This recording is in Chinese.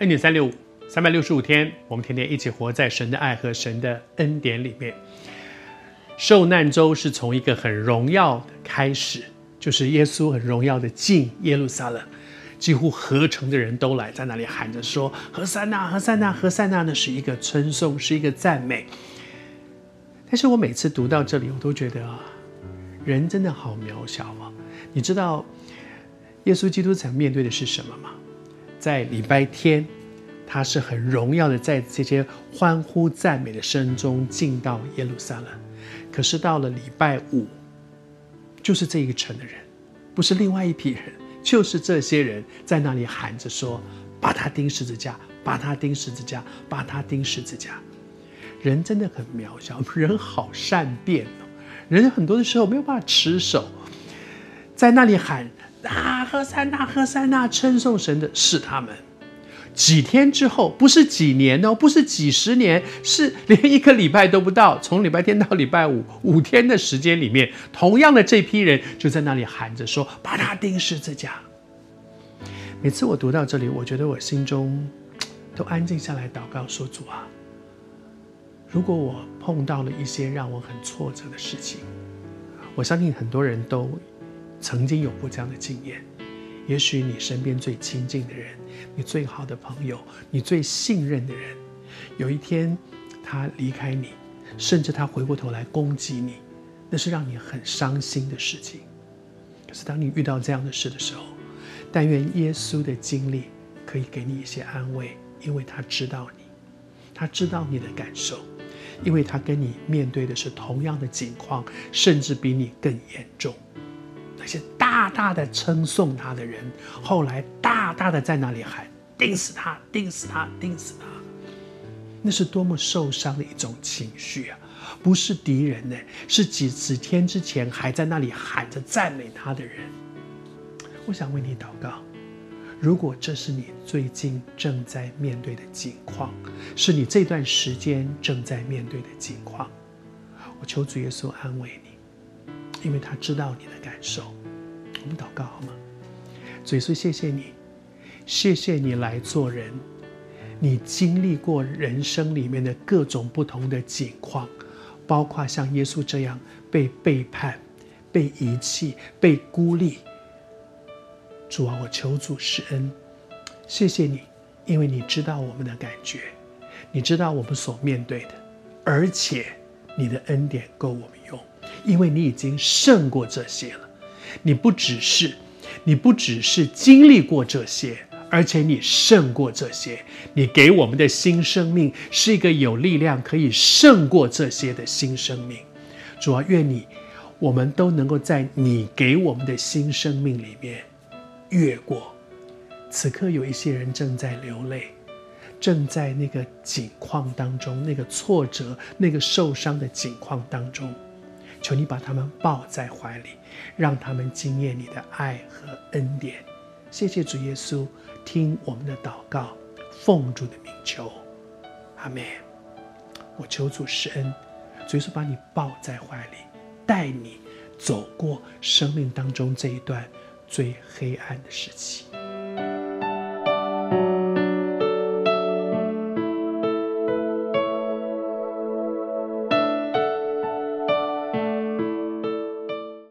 恩典三六五，三百六十五天，我们天天一起活在神的爱和神的恩典里面。受难周是从一个很荣耀的开始，就是耶稣很荣耀的进耶路撒冷，几乎合城的人都来，在那里喊着说：“何塞纳，何塞纳，何塞纳！”那是一个称颂，是一个赞美。但是我每次读到这里，我都觉得啊，人真的好渺小啊！你知道耶稣基督曾面对的是什么吗？在礼拜天，他是很荣耀的，在这些欢呼赞美的声中进到耶路撒冷。可是到了礼拜五，就是这一个城的人，不是另外一批人，就是这些人在那里喊着说：“把他钉十字架，把他钉十字架，把他钉十字架。”人真的很渺小，人好善变哦。人很多的时候没有办法持守，在那里喊啊，喝三那，喝三那，称颂神的是他们。几天之后，不是几年哦，不是几十年，是连一个礼拜都不到。从礼拜天到礼拜五，五天的时间里面，同样的这批人就在那里喊着说：“把他钉十字架。”每次我读到这里，我觉得我心中都安静下来祷告说：“主啊，如果我碰到了一些让我很挫折的事情，我相信很多人都曾经有过这样的经验。”也许你身边最亲近的人，你最好的朋友，你最信任的人，有一天他离开你，甚至他回过头来攻击你，那是让你很伤心的事情。可是当你遇到这样的事的时候，但愿耶稣的经历可以给你一些安慰，因为他知道你，他知道你的感受，因为他跟你面对的是同样的境况，甚至比你更严重。那些大大的称颂他的人，后来大大的在那里喊：“钉死他，钉死他，钉死他！”那是多么受伤的一种情绪啊！不是敌人呢，是几十天之前还在那里喊着赞美他的人。我想为你祷告，如果这是你最近正在面对的境况，是你这段时间正在面对的境况，我求主耶稣安慰你。因为他知道你的感受，我们祷告好吗？主耶稣，谢谢你，谢谢你来做人，你经历过人生里面的各种不同的境况，包括像耶稣这样被背叛、被遗弃、被孤立。主啊，我求主施恩，谢谢你，因为你知道我们的感觉，你知道我们所面对的，而且你的恩典够我们用。因为你已经胜过这些了，你不只是，你不只是经历过这些，而且你胜过这些。你给我们的新生命是一个有力量可以胜过这些的新生命。主啊，愿你，我们都能够在你给我们的新生命里面越过。此刻有一些人正在流泪，正在那个境况当中，那个挫折、那个受伤的境况当中。求你把他们抱在怀里，让他们经验你的爱和恩典。谢谢主耶稣，听我们的祷告，奉主的名求，阿门。我求主施恩，主耶稣把你抱在怀里，带你走过生命当中这一段最黑暗的时期。